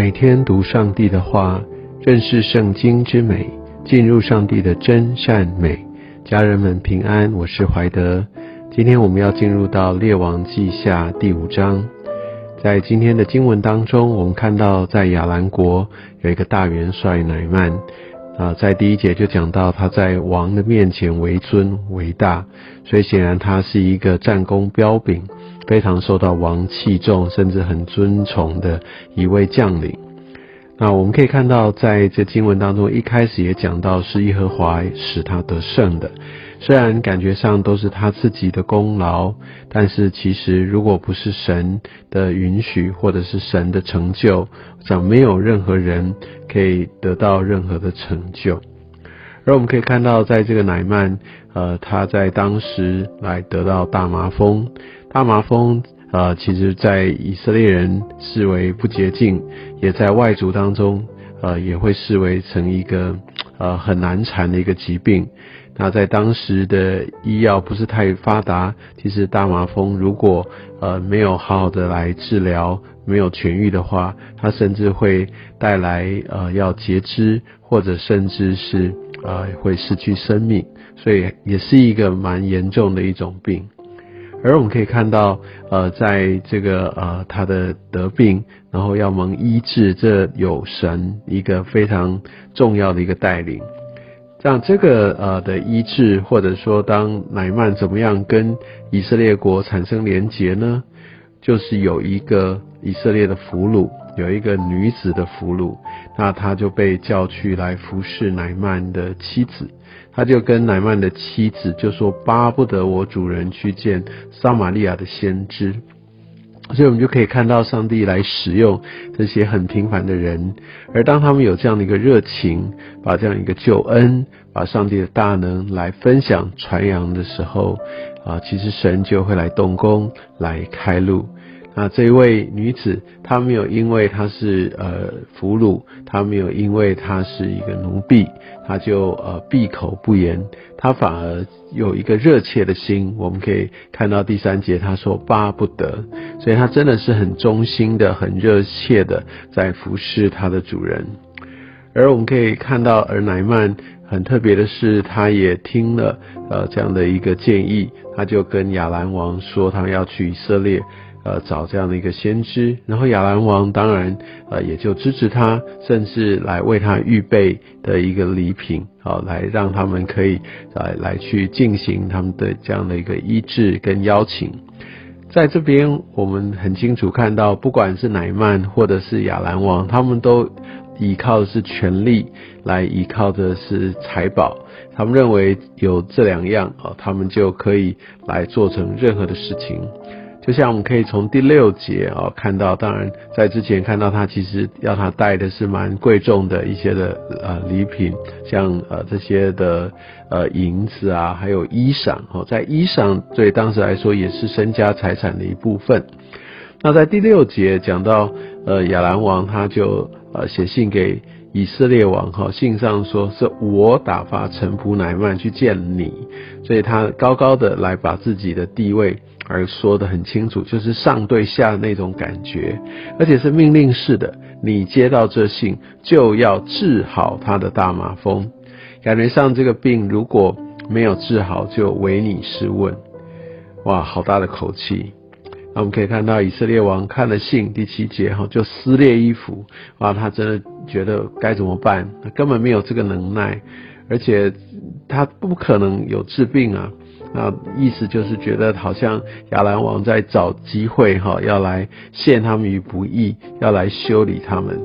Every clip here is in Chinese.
每天读上帝的话，认识圣经之美，进入上帝的真善美。家人们平安，我是怀德。今天我们要进入到列王记下第五章。在今天的经文当中，我们看到在亚兰国有一个大元帅乃曼啊，在第一节就讲到他在王的面前为尊为大，所以显然他是一个战功彪炳。非常受到王器重，甚至很尊崇的一位将领。那我们可以看到，在这经文当中，一开始也讲到是耶和华使他得胜的。虽然感觉上都是他自己的功劳，但是其实如果不是神的允许，或者是神的成就，讲没有任何人可以得到任何的成就。而我们可以看到，在这个乃曼，呃，他在当时来得到大麻风。大麻风，呃，其实在以色列人视为不洁净，也在外族当中，呃，也会视为成一个，呃，很难缠的一个疾病。那在当时的医药不是太发达，其实大麻风如果，呃，没有好好的来治疗，没有痊愈的话，它甚至会带来，呃，要截肢，或者甚至是，呃，会失去生命，所以也是一个蛮严重的一种病。而我们可以看到，呃，在这个呃他的得病，然后要蒙医治，这有神一个非常重要的一个带领。像这个呃的医治，或者说当乃曼怎么样跟以色列国产生连结呢？就是有一个以色列的俘虏，有一个女子的俘虏，那他就被叫去来服侍乃曼的妻子。他就跟乃曼的妻子就说：“巴不得我主人去见撒玛利亚的先知。”所以，我们就可以看到上帝来使用这些很平凡的人，而当他们有这样的一个热情，把这样一个救恩、把上帝的大能来分享传扬的时候，啊，其实神就会来动工，来开路。那这一位女子，她没有因为她是呃俘虏，她没有因为她是一个奴婢，她就呃闭口不言，她反而有一个热切的心。我们可以看到第三节，她说巴不得，所以她真的是很忠心的、很热切的在服侍她的主人。而我们可以看到，而乃曼很特别的是，他也听了呃这样的一个建议，他就跟亚兰王说，他要去以色列。呃，找这样的一个先知，然后亚兰王当然呃也就支持他，甚至来为他预备的一个礼品，好来让他们可以来来去进行他们的这样的一个医治跟邀请。在这边我们很清楚看到，不管是乃曼或者是亚兰王，他们都依靠的是权力，来依靠的是财宝，他们认为有这两样啊，他们就可以来做成任何的事情。就像我们可以从第六节啊看到，当然在之前看到他其实要他带的是蛮贵重的一些的呃礼品，像呃这些的呃银子啊，还有衣裳哦，在衣裳对当时来说也是身家财产的一部分。那在第六节讲到呃亚兰王他就呃写信给以色列王哈，信上说是我打发臣仆乃曼去见你，所以他高高的来把自己的地位。而说的很清楚，就是上对下的那种感觉，而且是命令式的。你接到这信，就要治好他的大麻风。感觉上这个病如果没有治好，就唯你是问。哇，好大的口气！那我们可以看到以色列王看了信第七节哈，就撕裂衣服。哇，他真的觉得该怎么办？他根本没有这个能耐，而且他不可能有治病啊。那意思就是觉得好像亚兰王在找机会哈，要来陷他们于不义，要来修理他们。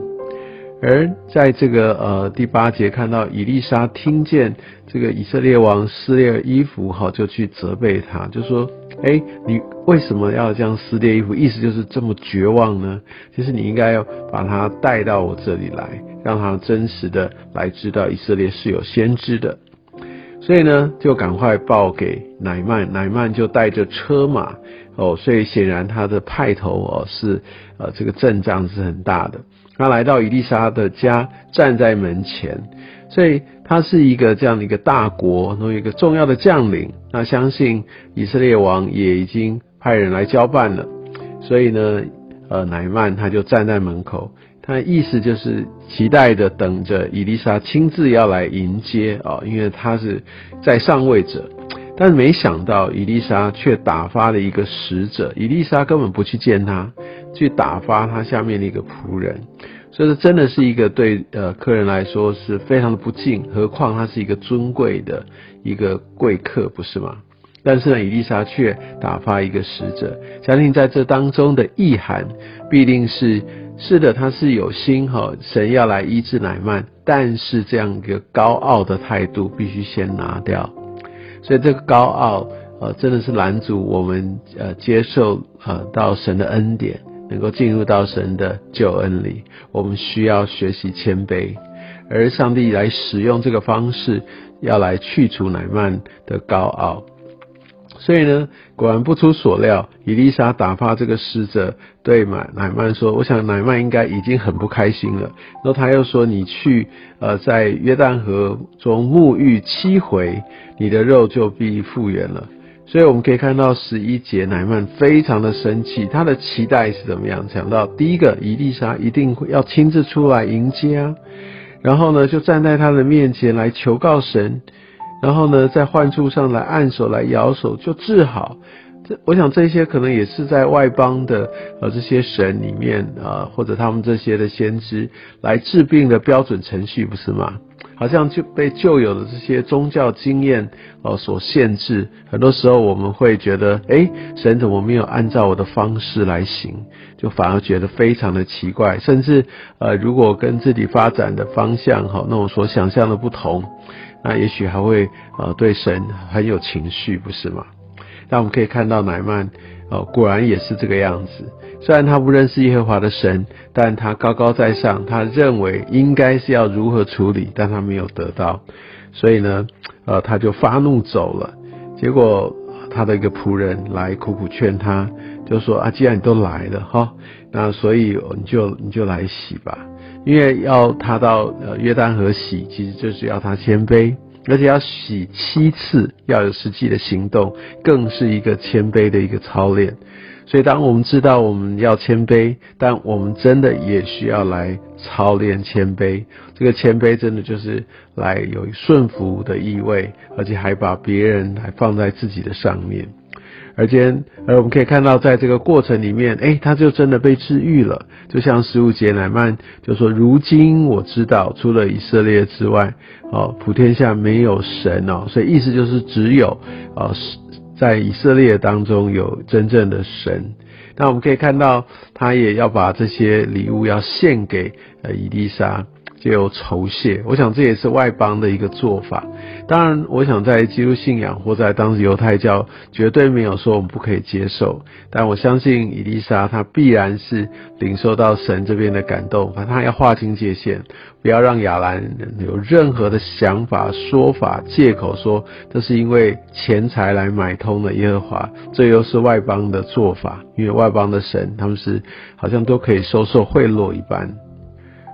而在这个呃第八节看到以丽莎听见这个以色列王撕裂衣服哈，就去责备他，就说：哎，你为什么要这样撕裂衣服？意思就是这么绝望呢？其实你应该要把他带到我这里来，让他真实的来知道以色列是有先知的。所以呢，就赶快报给乃曼，乃曼就带着车马哦，所以显然他的派头哦是呃这个阵仗是很大的。他来到伊丽莎的家，站在门前，所以他是一个这样的一个大国，然后一个重要的将领。那相信以色列王也已经派人来交办了，所以呢，呃，乃曼他就站在门口。他意思就是期待的等着伊丽莎亲自要来迎接啊，因为他是在上位者。但没想到伊丽莎却打发了一个使者，伊丽莎根本不去见他，去打发他下面的一个仆人。所以这真的是一个对呃客人来说是非常的不敬，何况他是一个尊贵的一个贵客，不是吗？但是呢，伊丽莎却打发一个使者，相信在这当中的意涵必定是是的，他是有心哈，神要来医治乃曼，但是这样一个高傲的态度必须先拿掉，所以这个高傲呃真的是拦阻我们呃接受呃到神的恩典。能够进入到神的救恩里，我们需要学习谦卑，而上帝来使用这个方式，要来去除乃曼的高傲。所以呢，果然不出所料，伊丽莎打发这个使者对乃乃曼说：“我想奶曼应该已经很不开心了。”然后他又说：“你去呃，在约旦河中沐浴七回，你的肉就必复原了。”所以我们可以看到十一节，乃曼非常的生气，他的期待是怎么样？想到第一个，伊丽莎一定会要亲自出来迎接啊，然后呢，就站在他的面前来求告神，然后呢，在患处上来按手来摇手就治好。这我想这些可能也是在外邦的呃这些神里面啊，或者他们这些的先知来治病的标准程序，不是吗？好像就被旧有的这些宗教经验哦所限制，很多时候我们会觉得，哎，神怎么没有按照我的方式来行，就反而觉得非常的奇怪，甚至呃，如果跟自己发展的方向哈，那我所想象的不同，那也许还会呃对神很有情绪，不是吗？那我们可以看到乃曼哦，果然也是这个样子。虽然他不认识耶和华的神，但他高高在上，他认为应该是要如何处理，但他没有得到，所以呢，呃，他就发怒走了。结果他的一个仆人来苦苦劝他，就说啊，既然你都来了哈，那所以你就你就来洗吧，因为要他到呃约旦河洗，其实就是要他谦卑，而且要洗七次，要有实际的行动，更是一个谦卑的一个操练。所以，当我们知道我们要谦卑，但我们真的也需要来操练谦卑。这个谦卑真的就是来有顺服的意味，而且还把别人还放在自己的上面。而今，而我们可以看到，在这个过程里面，哎，他就真的被治愈了。就像十五节乃曼就说：“如今我知道，除了以色列之外，哦，普天下没有神哦。”所以意思就是只有哦。在以色列当中有真正的神，那我们可以看到，他也要把这些礼物要献给呃伊丽莎。就有酬谢，我想这也是外邦的一个做法。当然，我想在基督信仰或在当时犹太教，绝对没有说我们不可以接受。但我相信伊丽莎她必然是领受到神这边的感动，反正她要划清界限，不要让亚兰有任何的想法、说法、借口说这是因为钱财来买通了耶和华，这又是外邦的做法。因为外邦的神他们是好像都可以收受贿赂一般。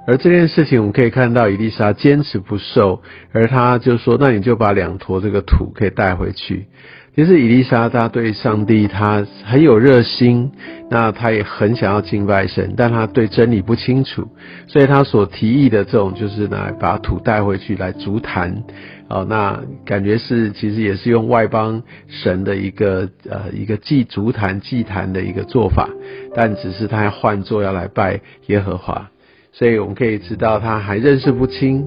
而这件事情，我们可以看到，伊丽莎坚持不受，而他就说：“那你就把两坨这个土可以带回去。”其实伊丽莎她对上帝她很有热心，那她也很想要敬拜神，但她对真理不清楚，所以她所提议的这种就是来把土带回去来足坛，哦，那感觉是其实也是用外邦神的一个呃一个祭足坛祭坛的一个做法，但只是他要换作要来拜耶和华。所以我们可以知道他还认识不清，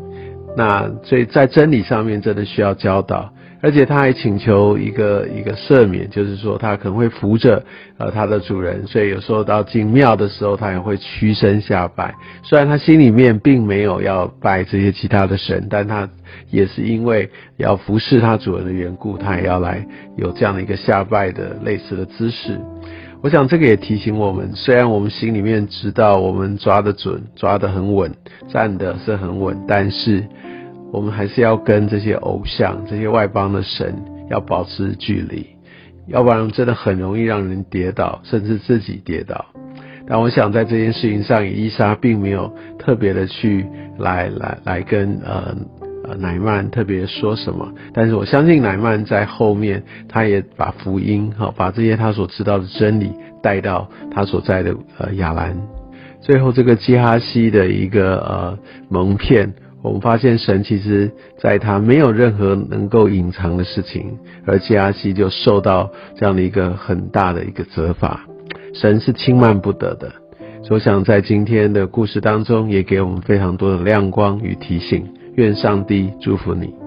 那所以在真理上面真的需要教导，而且他还请求一个一个赦免，就是说他可能会扶着呃他的主人，所以有时候到进庙的时候，他也会屈身下拜。虽然他心里面并没有要拜这些其他的神，但他也是因为要服侍他主人的缘故，他也要来有这样的一个下拜的类似的姿势。我想这个也提醒我们，虽然我们心里面知道我们抓得准、抓得很稳、站的是很稳，但是我们还是要跟这些偶像、这些外邦的神要保持距离，要不然真的很容易让人跌倒，甚至自己跌倒。但我想在这件事情上，伊莎并没有特别的去来来来跟呃。呃，乃曼特别说什么？但是我相信乃曼在后面，他也把福音哈，把这些他所知道的真理带到他所在的呃亚兰。最后这个基哈西的一个呃蒙骗，我们发现神其实在他没有任何能够隐藏的事情，而基哈西就受到这样的一个很大的一个责罚。神是轻慢不得的。所以想在今天的故事当中，也给我们非常多的亮光与提醒。愿上帝祝福你。